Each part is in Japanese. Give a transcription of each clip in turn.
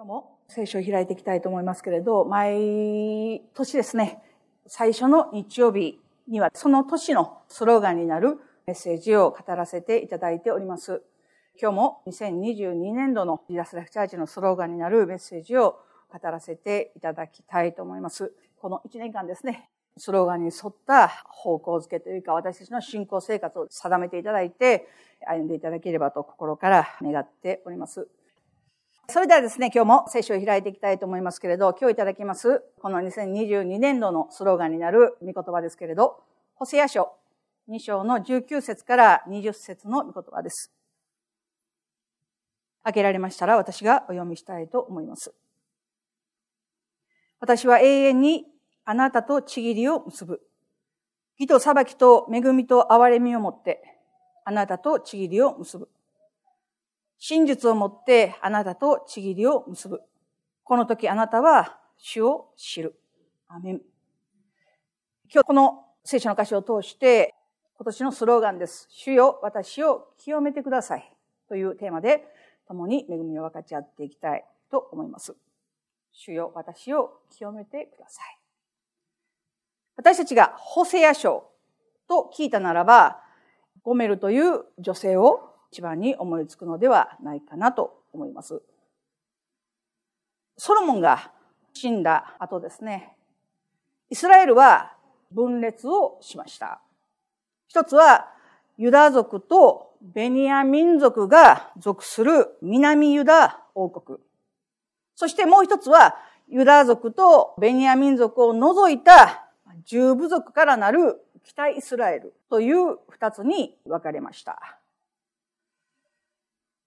今日も聖書を開いていきたいと思いますけれど、毎年ですね、最初の日曜日にはその年のスローガンになるメッセージを語らせていただいております。今日も2022年度のジダスライフチャーチのスローガンになるメッセージを語らせていただきたいと思います。この1年間ですね、スローガンに沿った方向づけというか私たちの信仰生活を定めていただいて歩んでいただければと心から願っております。それではですね、今日も聖書を開いていきたいと思いますけれど、今日いただきます、この2022年度のスローガンになる御言葉ですけれど、ホセア書2章の19節から20節の御言葉です。開けられましたら私がお読みしたいと思います。私は永遠にあなたとちぎりを結ぶ。義と裁きと恵みと憐れみをもって、あなたとちぎりを結ぶ。真実をもってあなたとちぎりを結ぶ。この時あなたは主を知る。アメン。今日この聖書の箇所を通して今年のスローガンです。主よ、私を清めてください。というテーマで共に恵みを分かち合っていきたいと思います。主よ、私を清めてください。私たちがホセア書と聞いたならば、ゴメルという女性を一番に思いつくのではないかなと思います。ソロモンが死んだ後ですね、イスラエルは分裂をしました。一つはユダ族とベニヤ民族が属する南ユダ王国。そしてもう一つはユダ族とベニヤ民族を除いた十部族からなる北イスラエルという二つに分かれました。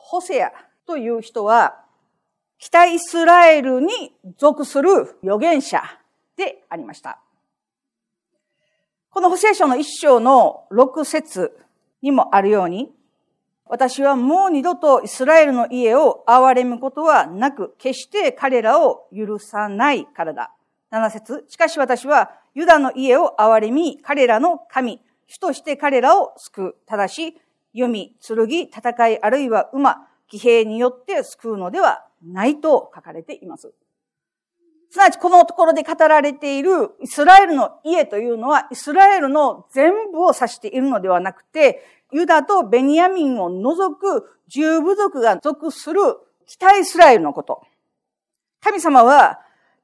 ホセアという人は、北イスラエルに属する預言者でありました。このホセア書の一章の六節にもあるように、私はもう二度とイスラエルの家を憐れむことはなく、決して彼らを許さないからだ。七節しかし私はユダの家を憐れみ、彼らの神、主として彼らを救う。ただし、弓、剣、戦い、あるいは馬、騎兵によって救うのではないと書かれています。すなわちこのところで語られているイスラエルの家というのはイスラエルの全部を指しているのではなくて、ユダとベニヤミンを除く十部族が属する北イスラエルのこと。神様は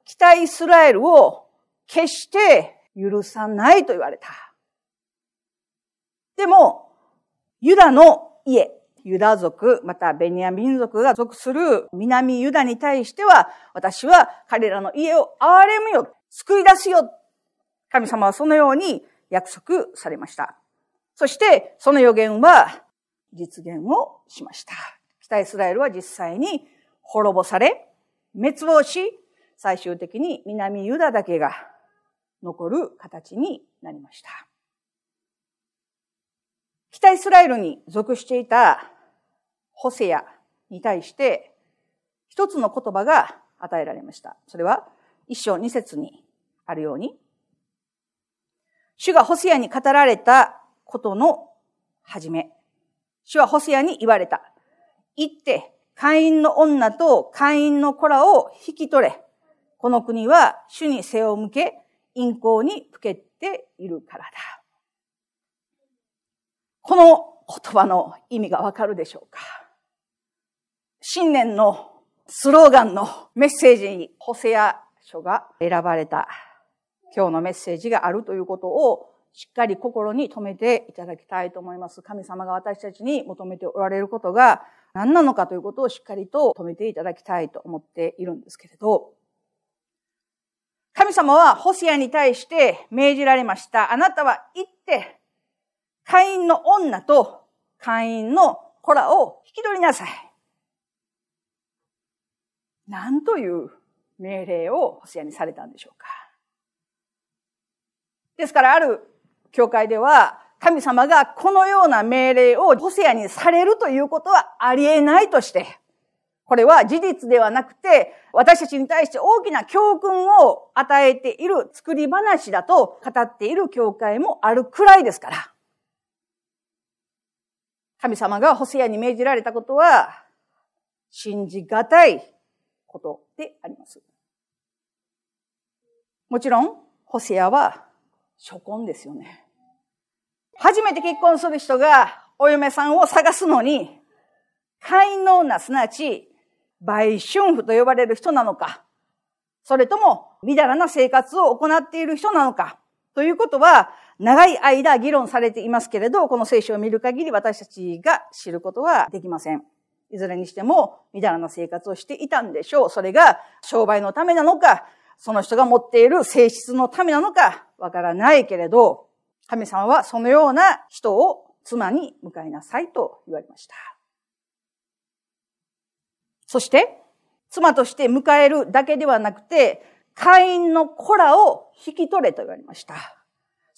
北イスラエルを決して許さないと言われた。でも、ユダの家、ユダ族、またベニヤ民族が属する南ユダに対しては、私は彼らの家を憐れむよ、救い出すよ。神様はそのように約束されました。そして、その予言は実現をしました。北イスラエルは実際に滅ぼされ、滅亡し、最終的に南ユダだけが残る形になりました。北イスラエルに属していたホセアに対して一つの言葉が与えられました。それは一章二節にあるように、主がホセアに語られたことの始め。主はホセアに言われた。行って、会員の女と会員の子らを引き取れ。この国は主に背を向け、陰行にふけているからだ。この言葉の意味がわかるでしょうか？新年のスローガンのメッセージにホセア書が選ばれた今日のメッセージがあるということをしっかり心に留めていただきたいと思います。神様が私たちに求めておられることが何なのかということをしっかりと止めていただきたいと思っているんですけれど、神様はホセアに対して命じられました。あなたは行って会員の女と会員の子らを引き取りなさい。何という命令をホセアにされたんでしょうか。ですからある教会では神様がこのような命令をホセアにされるということはありえないとして、これは事実ではなくて、私たちに対して大きな教訓を与えている作り話だと語っている教会もあるくらいですから。神様がホセアに命じられたことは、信じがたいことであります。もちろん、ホセアは初婚ですよね。初めて結婚する人がお嫁さんを探すのに、会員の女、すなわち、売春婦と呼ばれる人なのか、それとも、みだらな生活を行っている人なのか、ということは、長い間議論されていますけれど、この聖書を見る限り私たちが知ることはできません。いずれにしても、みだらな生活をしていたんでしょう。それが商売のためなのか、その人が持っている性質のためなのか、わからないけれど、神様はそのような人を妻に迎えなさいと言われました。そして、妻として迎えるだけではなくて、会員の子らを引き取れと言われました。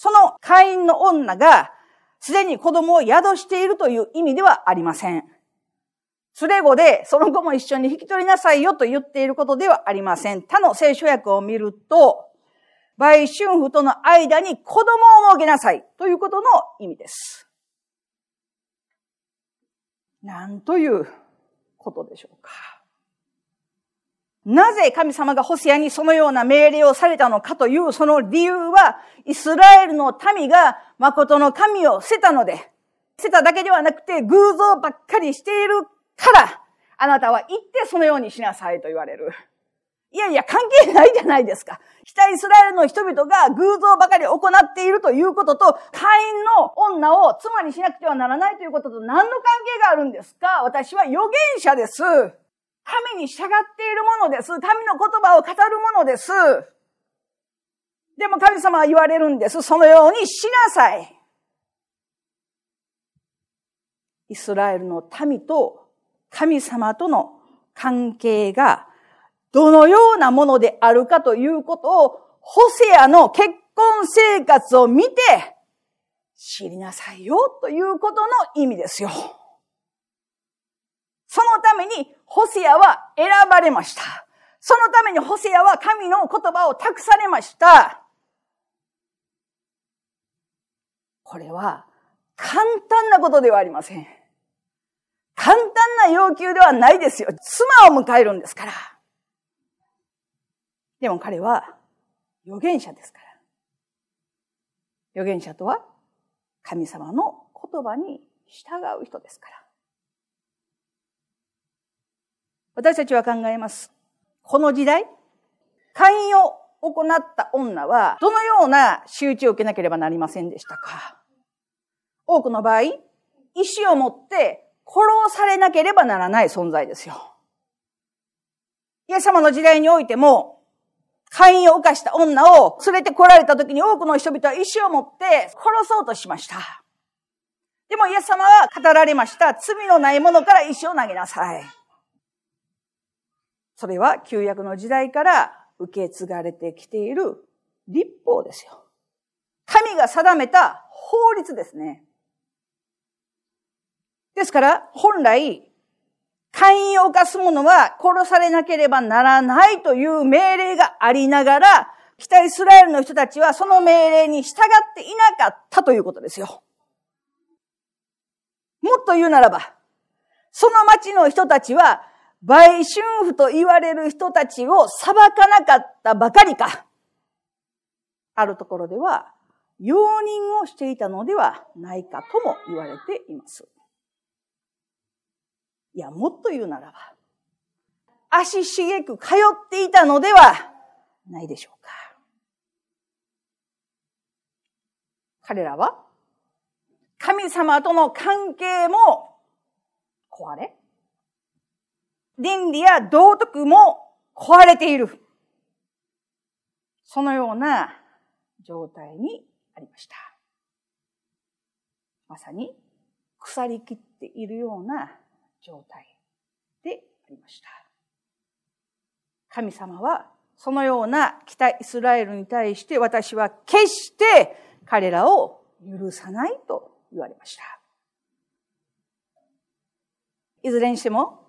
その会員の女が、すでに子供を宿しているという意味ではありません。連れ子でその子も一緒に引き取りなさいよと言っていることではありません。他の聖書訳を見ると、売春婦との間に子供を設けなさいということの意味です。なんということでしょうか。なぜ神様がホセアにそのような命令をされたのかというその理由は、イスラエルの民が誠の神を捨てたので、捨てただけではなくて偶像ばっかりしているから、あなたは行ってそのようにしなさいと言われる。いやいや、関係ないじゃないですか。北イスラエルの人々が偶像ばかり行っているということと、会員の女を妻にしなくてはならないということと何の関係があるんですか？私は預言者です。神に従っているものです。神の言葉を語るものです。でも神様は言われるんです。そのようにしなさい。イスラエルの民と神様との関係がどのようなものであるかということを、ホセアの結婚生活を見て知りなさいよということの意味ですよ。そのためにホセアは選ばれました。そのためにホセアは神の言葉を託されました。これは簡単なことではありません。簡単な要求ではないですよ。妻を迎えるんですから。でも彼は預言者ですから。預言者とは神様の言葉に従う人ですから。私たちは考えます。この時代、会員を行った女は、どのような仕打ちを受けなければなりませんでしたか多くの場合、意志を持って殺されなければならない存在ですよ。イエス様の時代においても、会員を犯した女を連れて来られた時に多くの人々は意志を持って殺そうとしました。でもイエス様は語られました。罪のないものから石を投げなさい。それは旧約の時代から受け継がれてきている立法ですよ。神が定めた法律ですね。ですから、本来、会員を犯す者は殺されなければならないという命令がありながら、北イスラエルの人たちはその命令に従っていなかったということですよ。もっと言うならば、その町の人たちは売春婦と言われる人たちを裁かなかったばかりか。あるところでは、容認をしていたのではないかとも言われています。いや、もっと言うならば、足しげく通っていたのではないでしょうか。彼らは、神様との関係も壊れ、倫理や道徳も壊れている。そのような状態にありました。まさに腐りきっているような状態でありました。神様はそのような北イスラエルに対して私は決して彼らを許さないと言われました。いずれにしても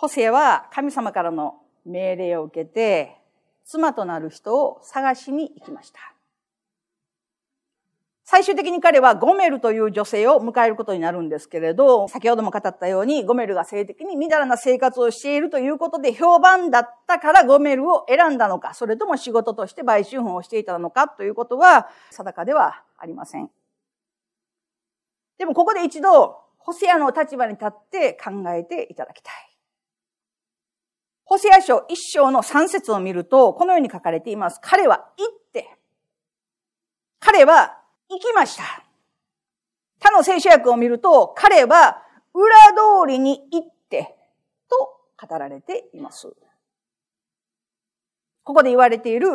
ホセは神様からの命令を受けて、妻となる人を探しに行きました。最終的に彼はゴメルという女性を迎えることになるんですけれど、先ほども語ったように、ゴメルが性的にみだらな生活をしているということで評判だったからゴメルを選んだのか、それとも仕事として売春婦をしていたのかということは定かではありません。でもここで一度、ホセアの立場に立って考えていただきたい。ホセア書一章の三節を見ると、このように書かれています。彼は行って、彼は行きました。他の聖書訳を見ると、彼は裏通りに行って、と語られています。ここで言われている、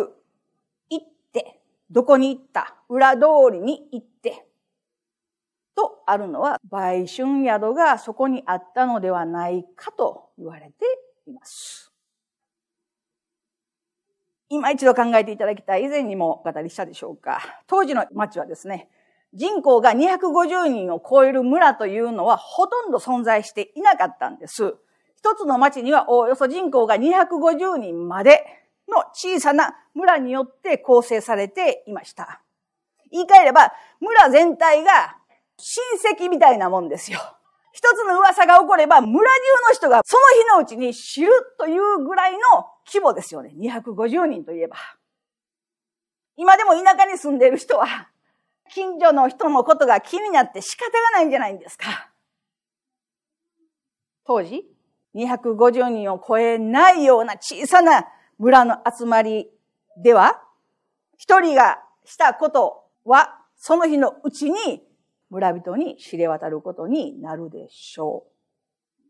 行って、どこに行った裏通りに行って、とあるのは、売春宿がそこにあったのではないかと言われています。今一度考えていただきたい。以前にもお語りしたでしょうか。当時の町はですね、人口が250人を超える村というのはほとんど存在していなかったんです。一つの町にはおおよそ人口が250人までの小さな村によって構成されていました。言い換えれば、村全体が親戚みたいなもんですよ。一つの噂が起これば、村中の人がその日のうちに知るというぐらいの規模ですよね。250人といえば。今でも田舎に住んでいる人は、近所の人のことが気になって仕方がないんじゃないんですか。当時、250人を超えないような小さな村の集まりでは、一人がしたことは、その日のうちに村人に知れ渡ることになるでしょう。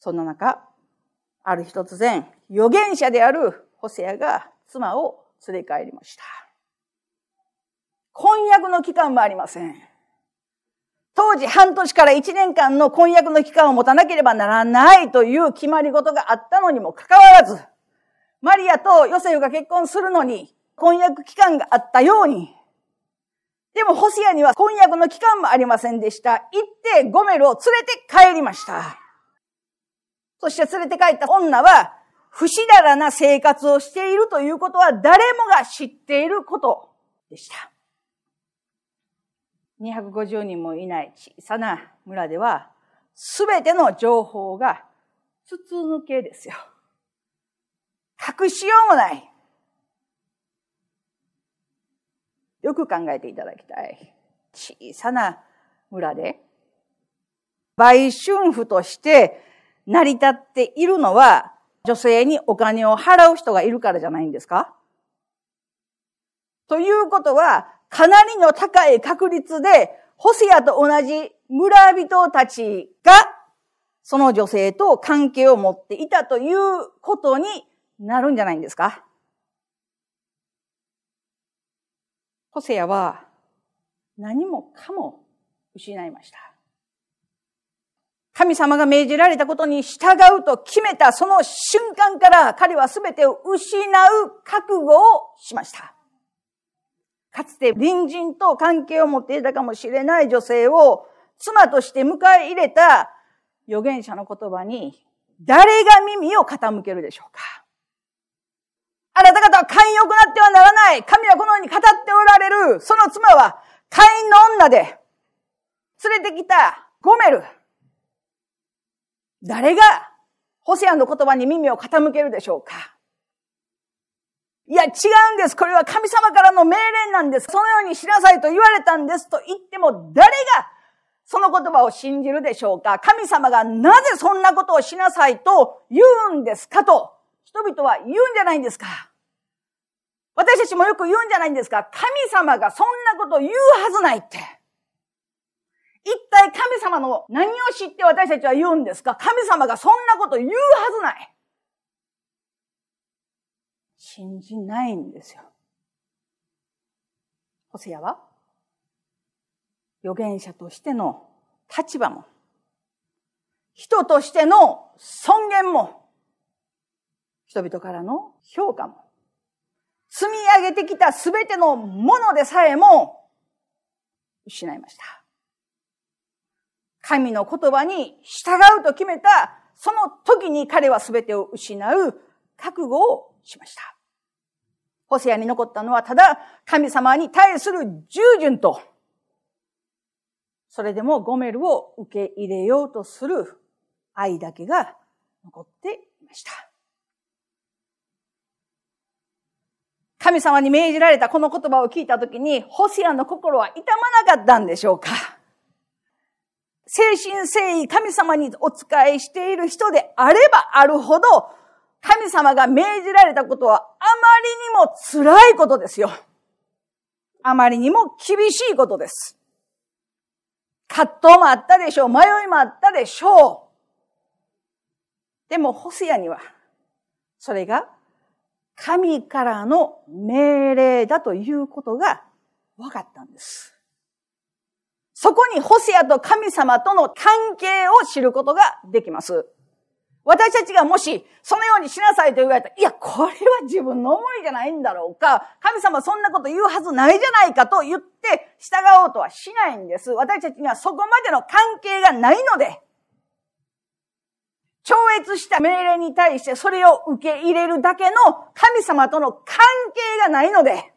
そんな中、ある日突然、預言者であるホセアが妻を連れ帰りました。婚約の期間もありません。当時半年から1年間の婚約の期間を持たなければならないという決まり事があったのにもかかわらず、マリアとヨセフが結婚するのに婚約期間があったように、でもホシアには婚約の期間もありませんでした。行ってゴメルを連れて帰りました。そして連れて帰った女は、不死だらな生活をしているということは誰もが知っていることでした。250人もいない小さな村では、すべての情報が筒抜けですよ。隠しようもない。よく考えていただきたい。小さな村で、売春婦として成り立っているのは、女性にお金を払う人がいるからじゃないんですか？ということは、かなりの高い確率で、ホセアと同じ村人たちが、その女性と関係を持っていたということになるんじゃないんですか？ホセアは何もかも失いました。神様が命じられたことに従うと決めたその瞬間から彼は全てを失う覚悟をしました。かつて隣人と関係を持っていたかもしれない女性を妻として迎え入れた預言者の言葉に誰が耳を傾けるでしょうかあなた方は寛容くなってはならない。神はこのように語っておられる。その妻は会員の女で連れてきたゴメル。誰がホセアの言葉に耳を傾けるでしょうかいや、違うんです。これは神様からの命令なんです。そのようにしなさいと言われたんですと言っても、誰がその言葉を信じるでしょうか神様がなぜそんなことをしなさいと言うんですかと、人々は言うんじゃないんですか私たちもよく言うんじゃないんですか？神様がそんなこと言うはずないって。一体神様の何を知って私たちは言うんですか？神様がそんなこと言うはずない。信じないんですよ。ホセアは？預言者としての立場も、人としての尊厳も、人々からの評価も、積み上げてきたすべてのものでさえも失いました。神の言葉に従うと決めた、その時に彼は全てを失う覚悟をしました。ホセアに残ったのはただ神様に対する従順と、それでもゴメルを受け入れようとする愛だけが残っていました。神様に命じられたこの言葉を聞いたときに、ホセアの心は痛まなかったんでしょうか？精神誠意神様にお仕えしている人であればあるほど、神様が命じられたことはあまりにも辛いことですよ。あまりにも厳しいことです。葛藤もあったでしょう。迷いもあったでしょう。でも、ホセアには、それが神からの命令だということが分かったんです。そこにホセアと神様との関係を知ることができます。私たちがもし、そのようにしなさいと言われたら、いや、これは自分の思いじゃないんだろうか。神様そんなこと言うはずないじゃないかと言って従おうとはしないんです。私たちにはそこまでの関係がないので、超越した命令に対してそれを受け入れるだけの神様との関係がないので、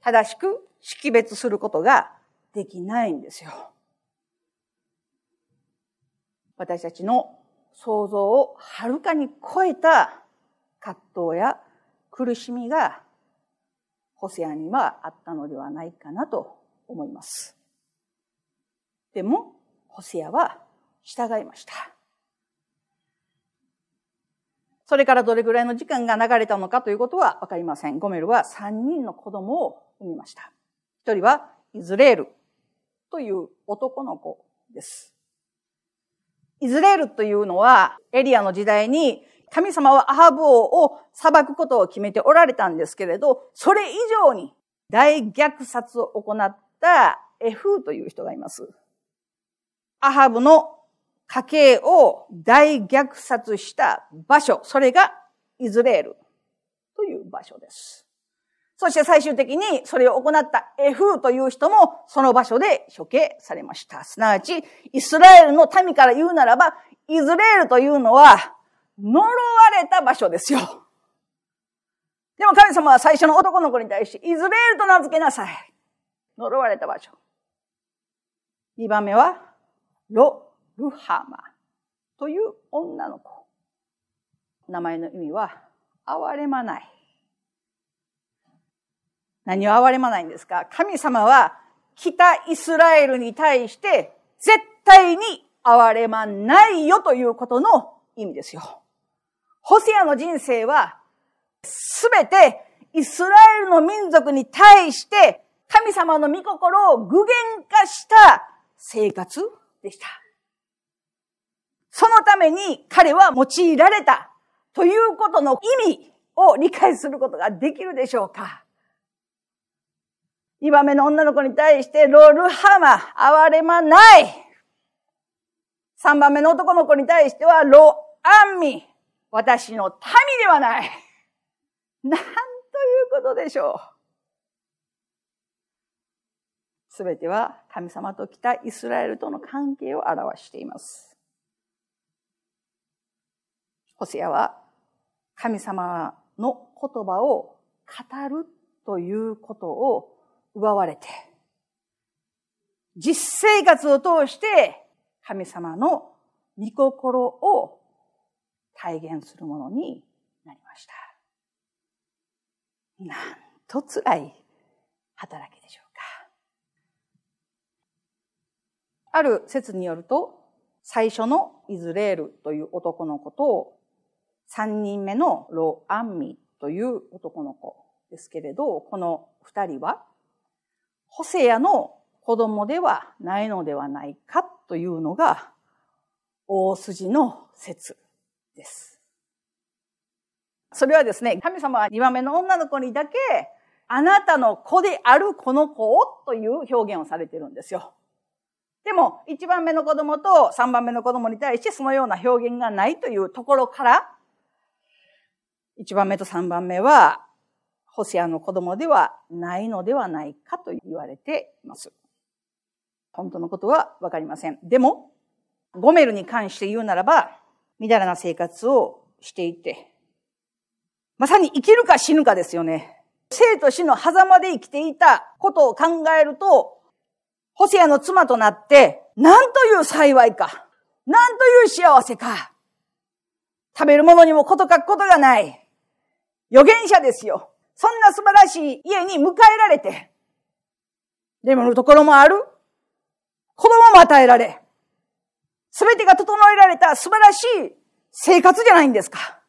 正しく識別することができないんですよ。私たちの想像をはるかに超えた葛藤や苦しみがホセアにはあったのではないかなと思います。でも、ホセアは従いました。それからどれぐらいの時間が流れたのかということはわかりません。ゴメルは3人の子供を産みました。一人はイズレールという男の子です。イズレールというのは、エリアの時代に神様はアハブ王を裁くことを決めておられたんですけれど、それ以上に大虐殺を行ったエフーという人がいます。アハブの家系を大虐殺した場所、それがイズレールという場所です。そして最終的にそれを行ったエフーという人もその場所で処刑されました。すなわち、イスラエルの民から言うならば、イズレールというのは呪われた場所ですよ。でも神様は最初の男の子に対して、イズレールと名付けなさい。呪われた場所。二番目は、ロ・ルハマという女の子。名前の意味は、憐れまない。何を憐れまないんですか？神様は北イスラエルに対して絶対に憐れまないよということの意味ですよ。ホセアの人生はすべてイスラエルの民族に対して神様の御心を具現化した生活でした。そのために彼は用いられたということの意味を理解することができるでしょうか二番目の女の子に対して、ロールハマ、哀れまない。三番目の男の子に対しては、ロアンミ、私の民ではない。なんということでしょう。すべては神様と来たイスラエルとの関係を表しています。ホセアは神様の言葉を語るということを奪われて、実生活を通して神様の御心を体現するものになりました。なんと辛い働きでしょうか。ある説によると、最初のイズレールという男の子とを、三人目のロアンミという男の子ですけれど、この二人はホセアの子供ではないのではないかというのが大筋の説です。それはですね、神様は2番目の女の子にだけ、あなたの子であるこの子をという表現をされているんですよ。でも、1番目の子供と3番目の子供に対してそのような表現がないというところから、1番目と3番目はホセアの子供ではないのではないかと言われています。本当のことはわかりません。でも、ゴメルに関して言うならば、みだらな生活をしていて、まさに生きるか死ぬかですよね。生と死の狭間で生きていたことを考えると、ホセアの妻となって、なんという幸いか。なんという幸せか。食べるものにもこと書くことがない。預言者ですよ。そんな素晴らしい家に迎えられて、眠るところもある。子供も与えられ、すべてが整えられた素晴らしい生活じゃないんですか。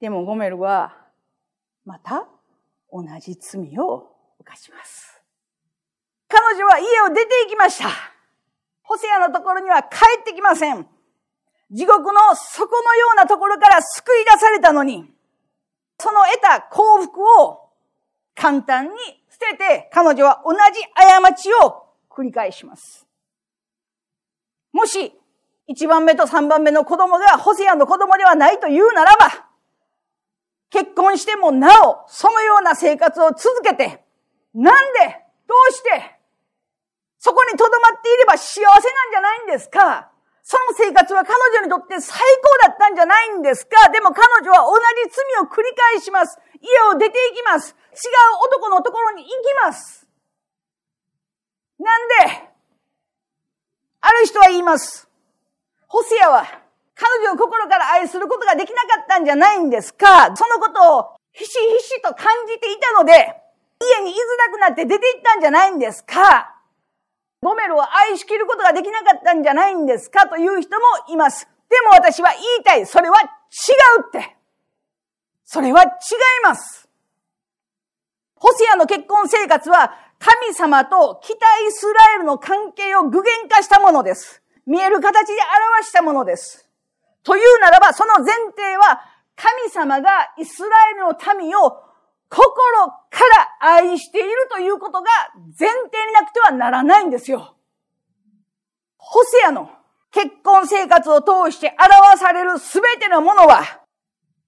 でもゴメルは、また同じ罪を犯します。彼女は家を出て行きました。ホセアのところには帰ってきません。地獄の底のようなところから救い出されたのに、その得た幸福を簡単に捨てて彼女は同じ過ちを繰り返します。もし、一番目と三番目の子供がホセアの子供ではないというならば、結婚してもなお、そのような生活を続けて、なんで、どうして、そこに留まっていれば幸せなんじゃないんですか？その生活は彼女にとって最高だったんじゃないんですか？でも彼女は同じ罪を繰り返します。家を出て行きます。違う男のところに行きます。なんで？ある人は言います。ホセアは彼女を心から愛することができなかったんじゃないんですか？そのことをひしひしと感じていたので、家に居づらくなって出て行ったんじゃないんですか？ゴメルを愛しきることができなかったんじゃないんですかという人もいます。でも私は言いたい。それは違うって。それは違います。ホセアの結婚生活は神様と北イスラエルの関係を具現化したものです。見える形で表したものです。というならば、その前提は神様がイスラエルの民を心から愛しているということが前提になくてはならないんですよ。ホセアの結婚生活を通して表されるすべてのものは、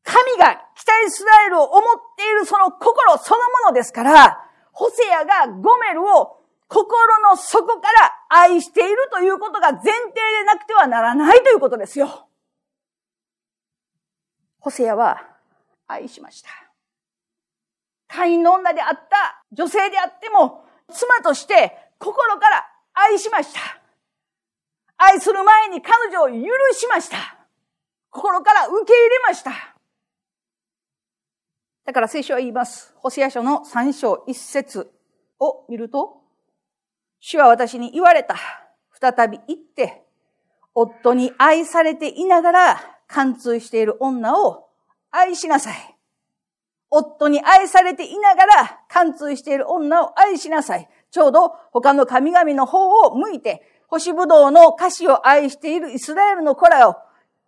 神が北イスラエルを思っているその心そのものですから、ホセアがゴメルを心の底から愛しているということが前提でなくてはならないということですよ。ホセアは愛しました。会員の女であった女性であっても、妻として心から愛しました。愛する前に彼女を許しました。心から受け入れました。だから聖書は言います。ホセア書の三章一節を見ると、主は私に言われた。再び行って、夫に愛されていながら貫通している女を愛しなさい。夫に愛されていながら貫通している女を愛しなさい。ちょうど他の神々の方を向いて、星ぶどうの歌詞を愛しているイスラエルの子らを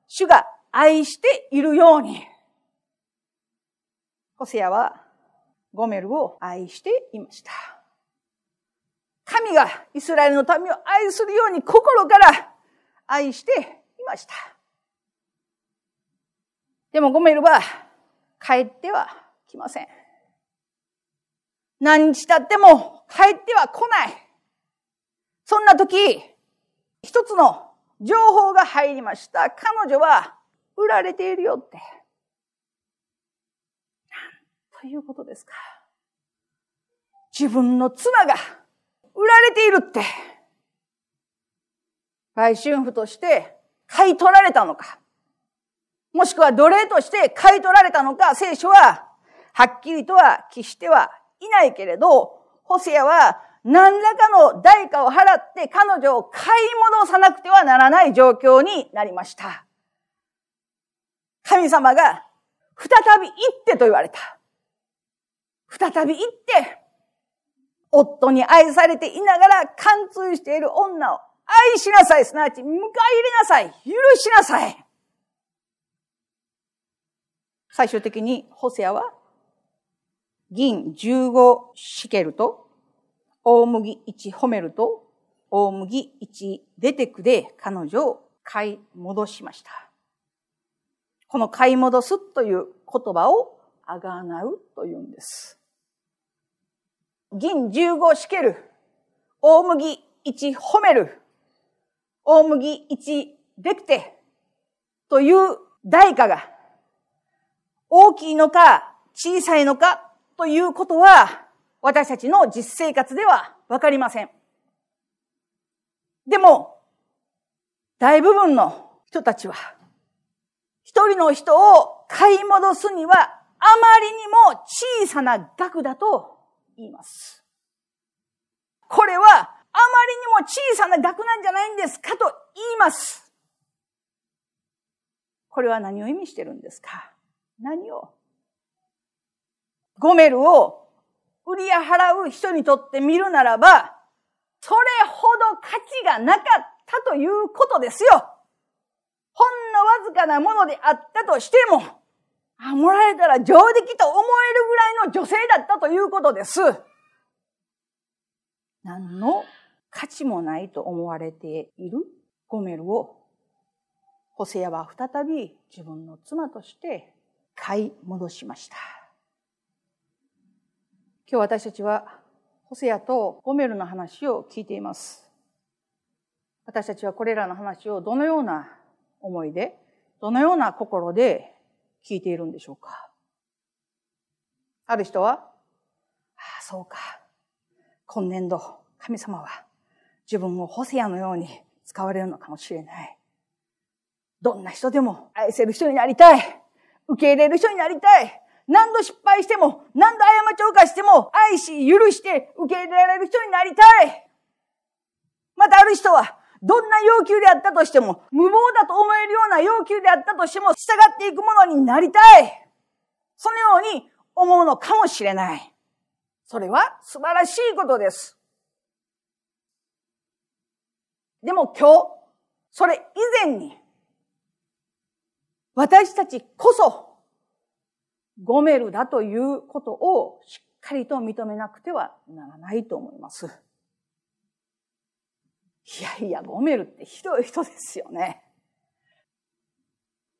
主が愛しているように。ホセアはゴメルを愛していました。神がイスラエルの民を愛するように心から愛していました。でもゴメルは帰っては来ません。何日経っても帰っては来ない。そんな時、一つの情報が入りました。彼女は売られているよって。なんということですか。自分の妻が売られているって。売春婦として買い取られたのか。もしくは奴隷として買い取られたのか、聖書ははっきりとは決してはいないけれど、ホセアは何らかの代価を払って彼女を買い戻さなくてはならない状況になりました。神様が再び行ってと言われた。再び行って、夫に愛されていながら貫通している女を愛しなさい、すなわち迎え入れなさい、許しなさい。最終的にホセアは銀15シケルと、大麦1褒めると、大麦1出てくで彼女を買い戻しました。この買い戻すという言葉をあがなうというんです。銀15シケル、大麦1褒める、大麦1できてという代価が大きいのか小さいのかということは私たちの実生活ではわかりません。でも、大部分の人たちは、一人の人を買い戻すにはあまりにも小さな額だと言います。これはあまりにも小さな額なんじゃないんですかと言います。これは何を意味してるんですか？何をゴメルを売り払う人にとって見るならば、それほど価値がなかったということですよ。ほんのわずかなものであったとしても、あ、もらえたら上出来と思えるぐらいの女性だったということです。何の価値もないと思われているゴメルを、ホセアは再び自分の妻として買い戻しました。今日私たちはホセアとゴメルの話を聞いています。私たちはこれらの話をどのような思いで、どのような心で聞いているんでしょうか。ある人は、ああ、そうか。今年度、神様は自分をホセアのように使われるのかもしれない。どんな人でも愛せる人になりたい。受け入れる人になりたい。何度失敗しても、何度過ちを犯しても、愛し、許して受け入れられる人になりたい。またある人は、どんな要求であったとしても、無謀だと思えるような要求であったとしても、従っていくものになりたい。そのように思うのかもしれない。それは素晴らしいことです。でも今日、それ以前に、私たちこそ、ゴメルだということをしっかりと認めなくてはならないと思います。いやいや、ゴメルってひどい人ですよね。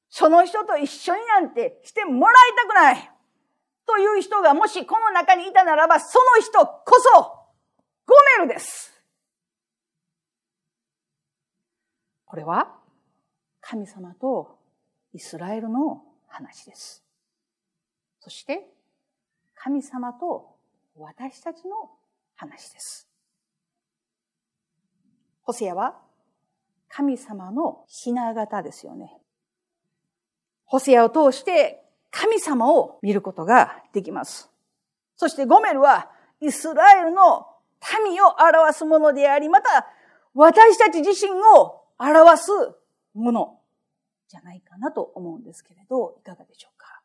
その人と一緒になんてしてもらいたくないという人がもしこの中にいたならば、その人こそゴメルです。これは神様とイスラエルの話です。そして神様と私たちの話です。ホセアは神様のひな形ですよね。ホセアを通して神様を見ることができます。そしてゴメルはイスラエルの民を表すものであり、また私たち自身を表すものじゃないかなと思うんですけれど、いかがでしょうか。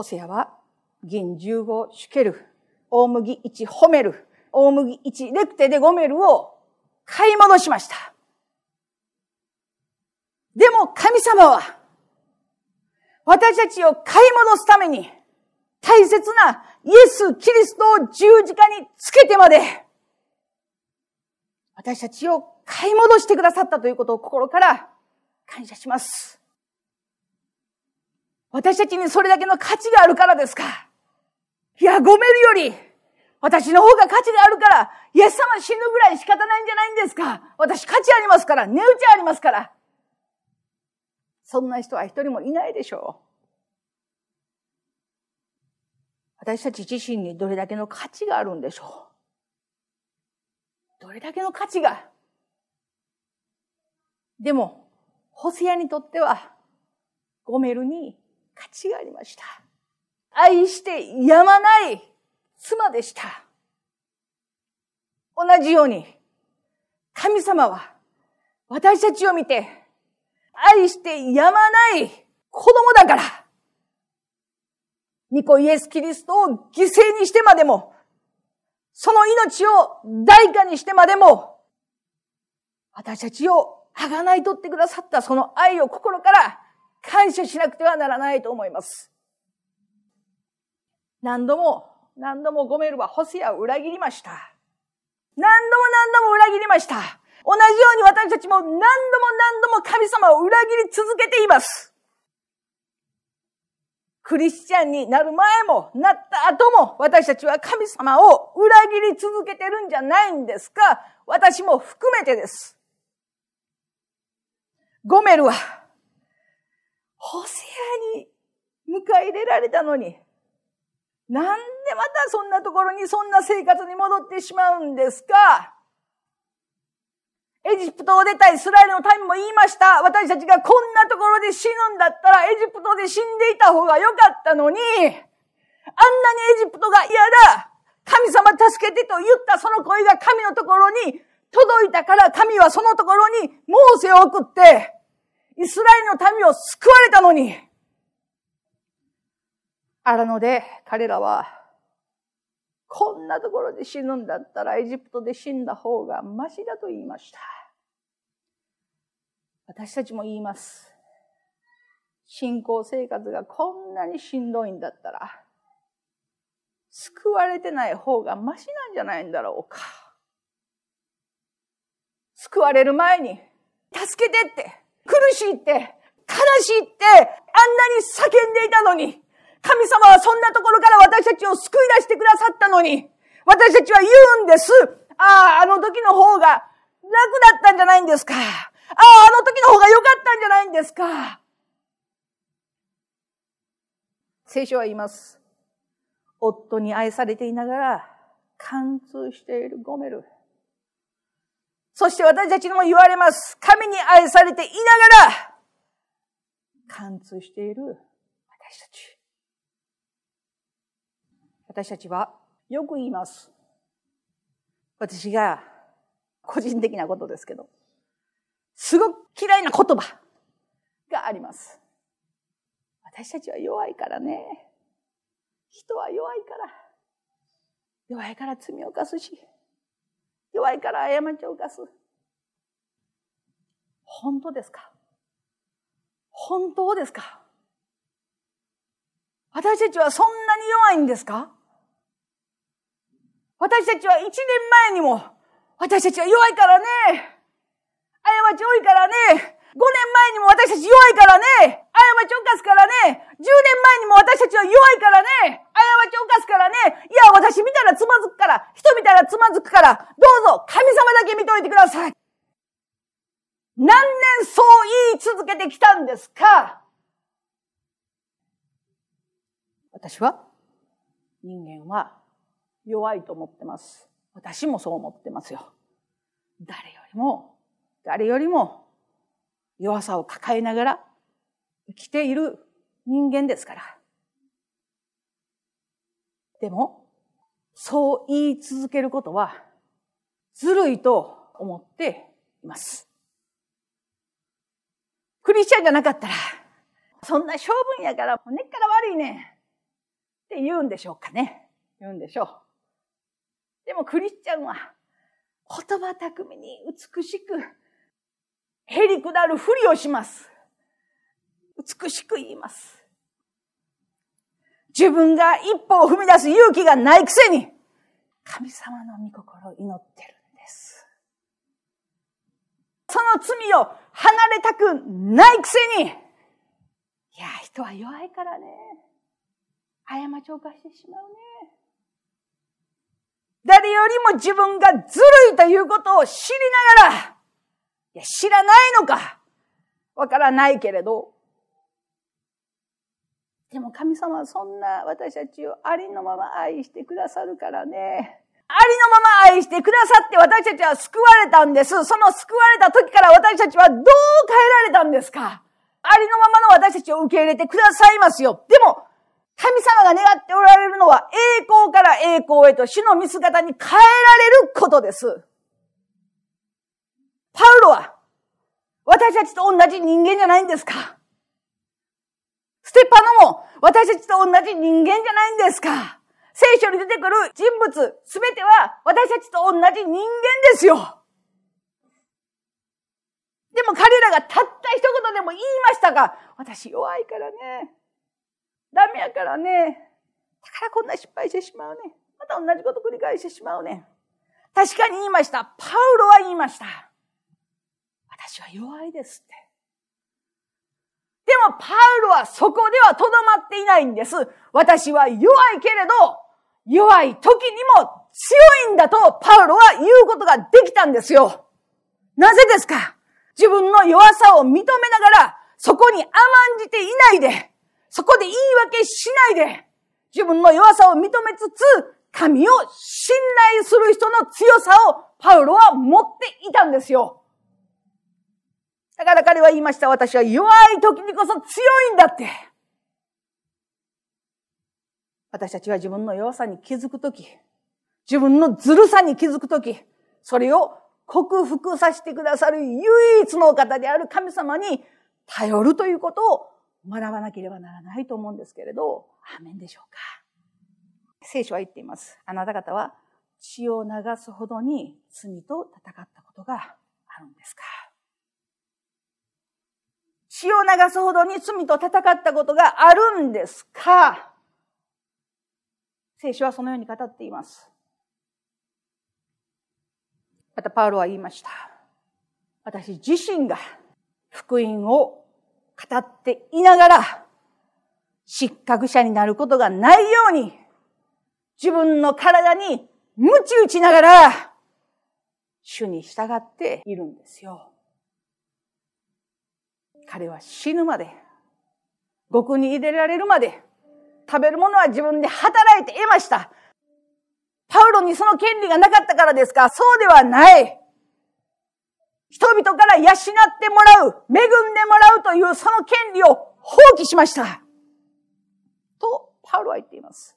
ホセアは銀15シュケル、大麦1ホメル、大麦1レクテでゴメルを買い戻しました。でも神様は、私たちを買い戻すために、大切なイエス・キリストを十字架につけてまで、私たちを買い戻してくださったということを心から感謝します。私たちにそれだけの価値があるからですか？いや、ごめるより、私の方が価値があるから、イエス様死ぬぐらい仕方ないんじゃないんですか？私価値ありますから、値打ちありますから。そんな人は一人もいないでしょう。私たち自身にどれだけの価値があるんでしょう？どれだけの価値が？でも、ホセアにとっては、ゴメルに価値がありました。愛してやまない妻でした。同じように、神様は私たちを見て、愛してやまない子供だから、ニコイエス・キリストを犠牲にしてまでも、その命を代価にしてまでも、私たちをあがないとってくださったその愛を心から感謝しなくてはならないと思います。何度も何度もゴメルはホセアを裏切りました。何度も何度も裏切りました。同じように私たちも何度も何度も神様を裏切り続けています。クリスチャンになる前も、なった後も、私たちは神様を裏切り続けてるんじゃないんですか私も含めてです。ゴメルは、ホセアに迎え入れられたのに、なんでまたそんなところにそんな生活に戻ってしまうんですかエジプトを出たイスラエルの民も言いました。私たちがこんなところで死ぬんだったらエジプトで死んでいた方が良かったのに、あんなにエジプトが嫌だ神様助けてと言ったその声が神のところに届いたから神はそのところにモーセを送って、イスラエルの民を救われたのに、あらので彼らは、こんなところで死ぬんだったらエジプトで死んだ方がマシだと言いました。私たちも言います。信仰生活がこんなにしんどいんだったら、救われてない方がマシなんじゃないんだろうか。救われる前に、助けてって、苦しいって、悲しいって、あんなに叫んでいたのに、神様はそんなところから私たちを救い出してくださったのに、私たちは言うんです。ああ、あの時の方が楽だったんじゃないんですか。ああ、あの時の方が良かったんじゃないんですか。聖書は言います。夫に愛されていながら、貫通しているゴメル。そして私たちにも言われます。神に愛されていながら、貫通している私たち。私たちはよく言います。私が個人的なことですけど、すごく嫌いな言葉があります。私たちは弱いからね。人は弱いから。弱いから罪を犯すし、弱いから過ちを犯す。本当ですか？本当ですか？私たちはそんなに弱いんですか？私たちは一年前にも、私たちは弱いからね。過ち多いからね。5年前にも私たち弱いからね。過ちを犯すからね。10年前にも私たちは弱いからね。過ち犯すからね。いや、私見たらつまずくから。人見たらつまずくから。どうぞ、神様だけ見といてください。何年そう言い続けてきたんですか？私は、人間は弱いと思ってます。私もそう思ってますよ。誰よりも、誰よりも弱さを抱えながら生きている人間ですから。でも、そう言い続けることはずるいと思っています。クリスチャンじゃなかったら、そんな性分やから根っから悪いねんって言うんでしょうかね。言うんでしょう。でもクリスチャンは言葉巧みに美しくへりくだるふりをします。美しく言います。自分が一歩を踏み出す勇気がないくせに、神様の御心を祈ってるんです。その罪を離れたくないくせに、いや、人は弱いからね。過ちを犯してしまうね。誰よりも自分がずるいということを知りながら、いや、知らないのかわからないけれど。でも神様はそんな私たちをありのまま愛してくださるからね。ありのまま愛してくださって私たちは救われたんです。その救われた時から私たちはどう変えられたんですか？ありのままの私たちを受け入れてくださいますよ。でも、神様が願っておられるのは栄光から栄光へと主の見姿に変えられることです。パウロは、私たちと同じ人間じゃないんですか？ステパノも、私たちと同じ人間じゃないんですか聖書に出てくる人物、すべては私たちと同じ人間ですよ。でも彼らがたった一言でも言いましたが、私弱いからね。ダメやからね。だからこんな失敗してしまうね。また同じこと繰り返してしまうね。確かに言いました。パウロは言いました。私は弱いですって。でもパウロはそこではとどまっていないんです。私は弱いけれど、弱い時にも強いんだとパウロは言うことができたんですよ。なぜですか？自分の弱さを認めながら、そこに甘んじていないで、そこで言い訳しないで、自分の弱さを認めつつ、神を信頼する人の強さをパウロは持っていたんですよ。だから彼は言いました。私は弱い時にこそ強いんだって。私たちは自分の弱さに気づくとき、自分のずるさに気づくとき、それを克服させてくださる唯一のお方である神様に頼るということを学ばなければならないと思うんですけれど、アメンでしょうか。聖書は言っています。あなた方は血を流すほどに罪と戦ったことがあるんですか血を流すほどに罪と戦ったことがあるんですか？聖書はそのように語っています。またパウロは言いました。私自身が福音を語っていながら失格者になることがないように自分の体に鞭打ちながら主に従っているんですよ。彼は死ぬまで、獄に入れられるまで、食べるものは自分で働いて得ました。パウロにその権利がなかったからですか？そうではない。人々から養ってもらう、恵んでもらうというその権利を放棄しました。と、パウロは言っています。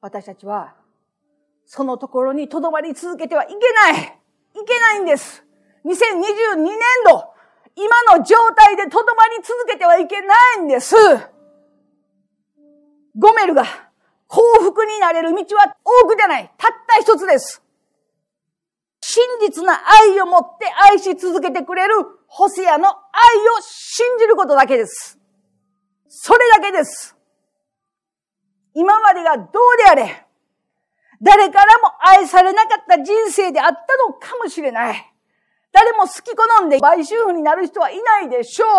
私たちは、そのところに留まり続けてはいけない。いけないんです。2022年度、今の状態で留まり続けてはいけないんです。ゴメルが幸福になれる道は多くじゃない。たった一つです。真実な愛を持って愛し続けてくれるホセアの愛を信じることだけです。それだけです。今までがどうであれ、誰からも愛されなかった人生であったのかもしれない。誰も好き好んで売収婦になる人はいないでしょう。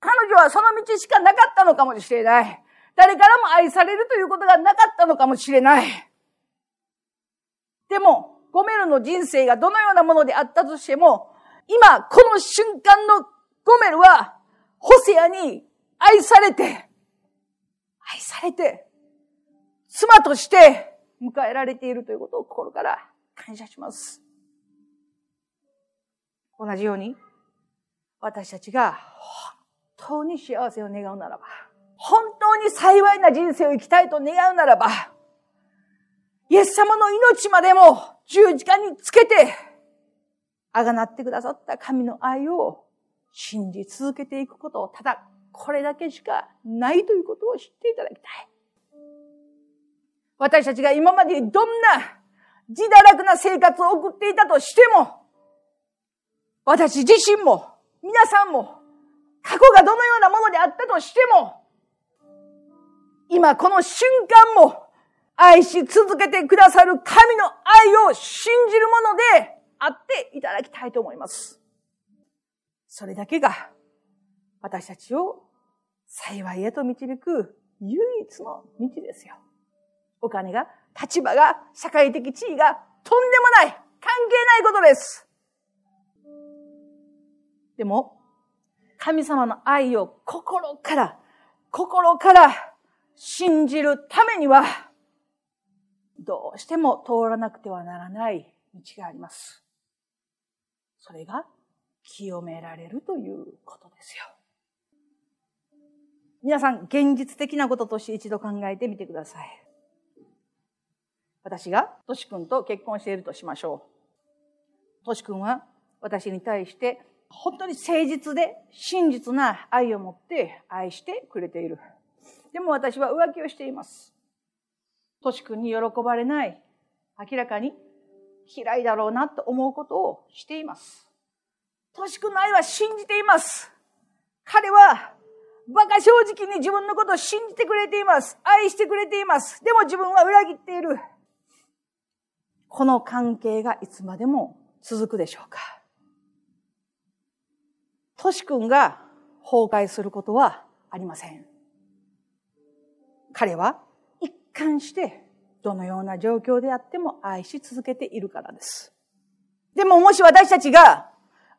彼女はその道しかなかったのかもしれない。誰からも愛されるということがなかったのかもしれない。でも、ゴメルの人生がどのようなものであったとしても、今、この瞬間のゴメルは、ホセアに愛されて、愛されて、妻として迎えられているということを心から感謝します。同じように、私たちが本当に幸せを願うならば、本当に幸いな人生を生きたいと願うならば、イエス様の命までも十字架につけて、あがなってくださった神の愛を信じ続けていくことをただこれだけしかないということを知っていただきたい。私たちが今までどんな自堕落な生活を送っていたとしても、私自身も、皆さんも、過去がどのようなものであったとしても、今この瞬間も愛し続けてくださる神の愛を信じるものであっていただきたいと思います。それだけが私たちを幸いへと導く唯一の道ですよ。お金が、立場が、社会的地位がとんでもない、関係ないことです。でも、神様の愛を心から、心から信じるためには、どうしても通らなくてはならない道があります。それが、清められるということですよ。皆さん、現実的なこととして一度考えてみてください。私がトシ君と結婚しているとしましょう。トシ君は私に対して本当に誠実で真実な愛を持って愛してくれている。でも私は浮気をしています。トシ君に喜ばれない、明らかに嫌いだろうなと思うことをしています。トシ君の愛は信じています。彼は馬鹿正直に自分のことを信じてくれています。愛してくれています。でも自分は裏切っている。この関係がいつまでも続くでしょうかトシ君が崩壊することはありません。彼は一貫してどのような状況であっても愛し続けているからです。でももし私たちが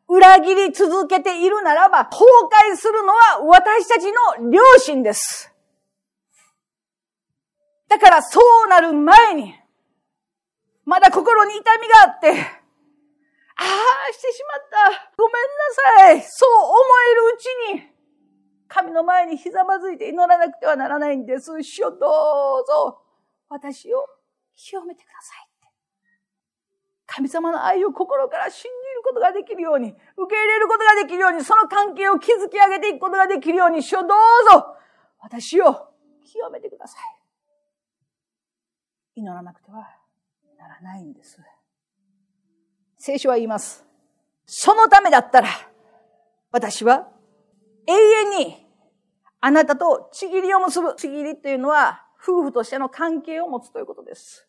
裏切り続けているならば、崩壊するのは私たちの良心です。だからそうなる前に、まだ心に痛みがあって、ああ、してしまった。ごめんなさい。そう思えるうちに、神の前にひざまずいて祈らなくてはならないんです。主よどうぞ、私を清めてください。神様の愛を心から信じることができるように、受け入れることができるように、その関係を築き上げていくことができるように、主をどうぞ、私を清めてください。祈らなくてはならないんです。聖書は言います。そのためだったら、私は永遠にあなたとちぎりを結ぶ。ちぎりというのは夫婦としての関係を持つということです。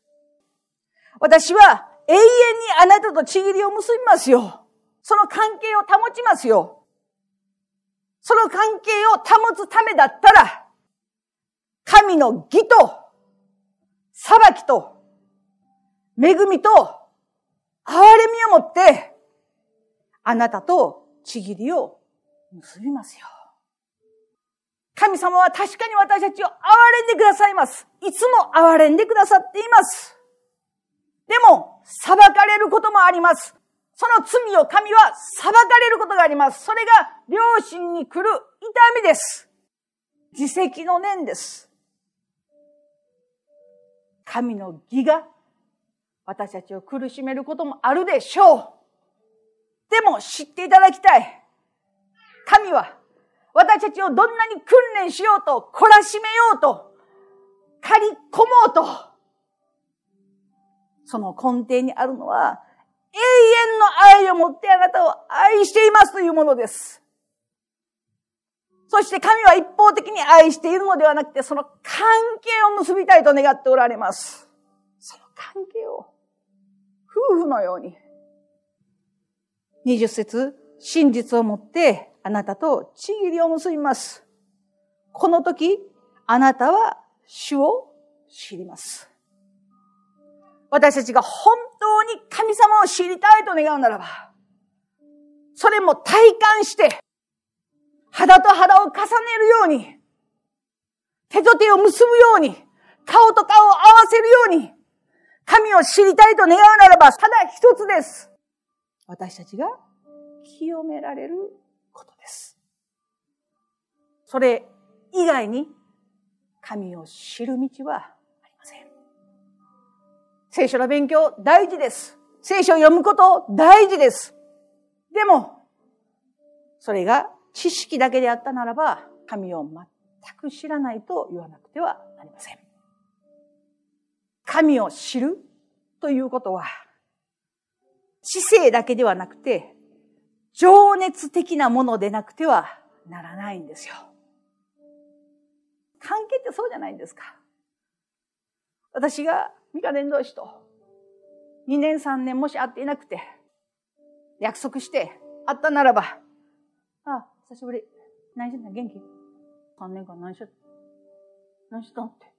私は永遠にあなたとちぎりを結びますよ。その関係を保ちますよ。その関係を保つためだったら、神の義と、裁きと、恵みと、憐れみをもって、あなたとちぎりを結びますよ。神様は確かに私たちを憐れんでくださいます。いつも憐れんでくださっています。でも、裁かれることもあります。その罪を神は裁かれることがあります。それが良心に来る痛みです。自責の念です。神の義が私たちを苦しめることもあるでしょう。でも知っていただきたい。神は私たちをどんなに訓練しようと、懲らしめようと、借り込もうと、その根底にあるのは、永遠の愛を持ってあなたを愛していますというものです。そして神は一方的に愛しているのではなくて、その関係を結びたいと願っておられます。その関係を、夫婦のように、二十節、真実をもってあなたとちぎりを結びます。この時、あなたは主を知ります。私たちが本当に神様を知りたいと願うならば、それも体感して、肌と肌を重ねるように、手と手を結ぶように、顔と顔を合わせるように、神を知りたいと願うならば、ただ一つです。私たちが清められることです。それ以外に神を知る道はありません聖書の勉強大事です。聖書を読むこと大事です。でも、それが知識だけであったならば、神を全く知らないと言わなくてはなりません。神を知るということは、知性だけではなくて、情熱的なものでなくてはならないんですよ。関係ってそうじゃないんですか。私がミカ伝道師と2年3年もし会っていなくて、約束して会ったならば、ああ、久しぶり。何してん元気 ?3 年間何し何したって。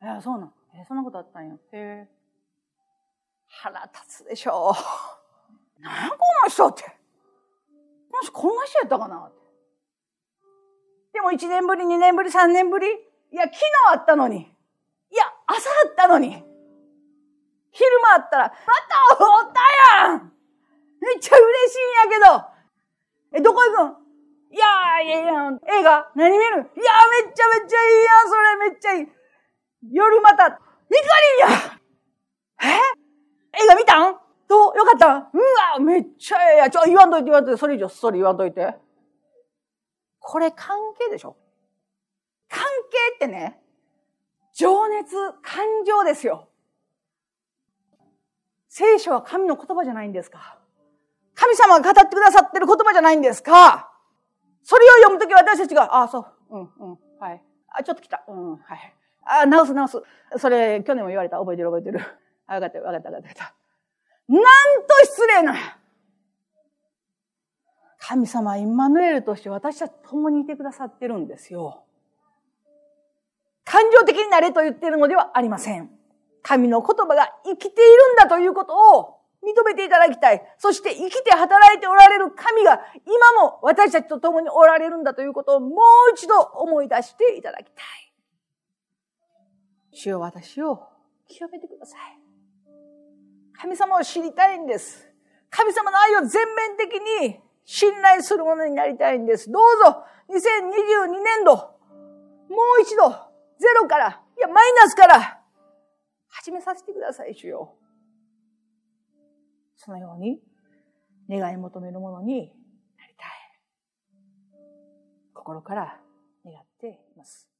えー、そうなん。えー、そんなことあったんや。へえ。腹立つでしょう。なんこの人って。この人こんな人やったかなって。でも1年ぶり、2年ぶり、3年ぶり。いや、昨日会ったのに。いや、朝あったのに。昼間あったら、またおったやんめっちゃ嬉しいんやけど。え、どこ行くん？いやー、いやいや、映画何見る？いやー、めっちゃめっちゃいいやん、それめっちゃいい。夜また、ミカリンや！え？映画見たん？どう？よかった？うわ、めっちゃええや。ちょ、言わんといて言わんといて、それ以上それ言わんといて。これ関係でしょ？関係ってね、情熱、感情ですよ。聖書は神の言葉じゃないんですか？神様が語ってくださってる言葉じゃないんですか？それを読むとき私たちが、ああ、そう、うん、うん、はい。あ、ちょっと来た、うん、はい。あ、直す直す。それ、去年も言われた。覚えてる覚えてる。あ、わかった、わかった、わかった。なんと失礼な。神様インマヌエルとして私たち共にいてくださってるんですよ。感情的になれと言ってるのではありません。神の言葉が生きているんだということを認めていただきたい。そして生きて働いておられる神が今も私たちと共におられるんだということをもう一度思い出していただきたい。主よ私を清めてください。神様を知りたいんです。神様の愛を全面的に信頼するものになりたいんです。どうぞ、2022年度、もう一度、ゼロから、いや、マイナスから、始めさせてください、主よ。そのように、願い求めるものになりたい。心から願っています。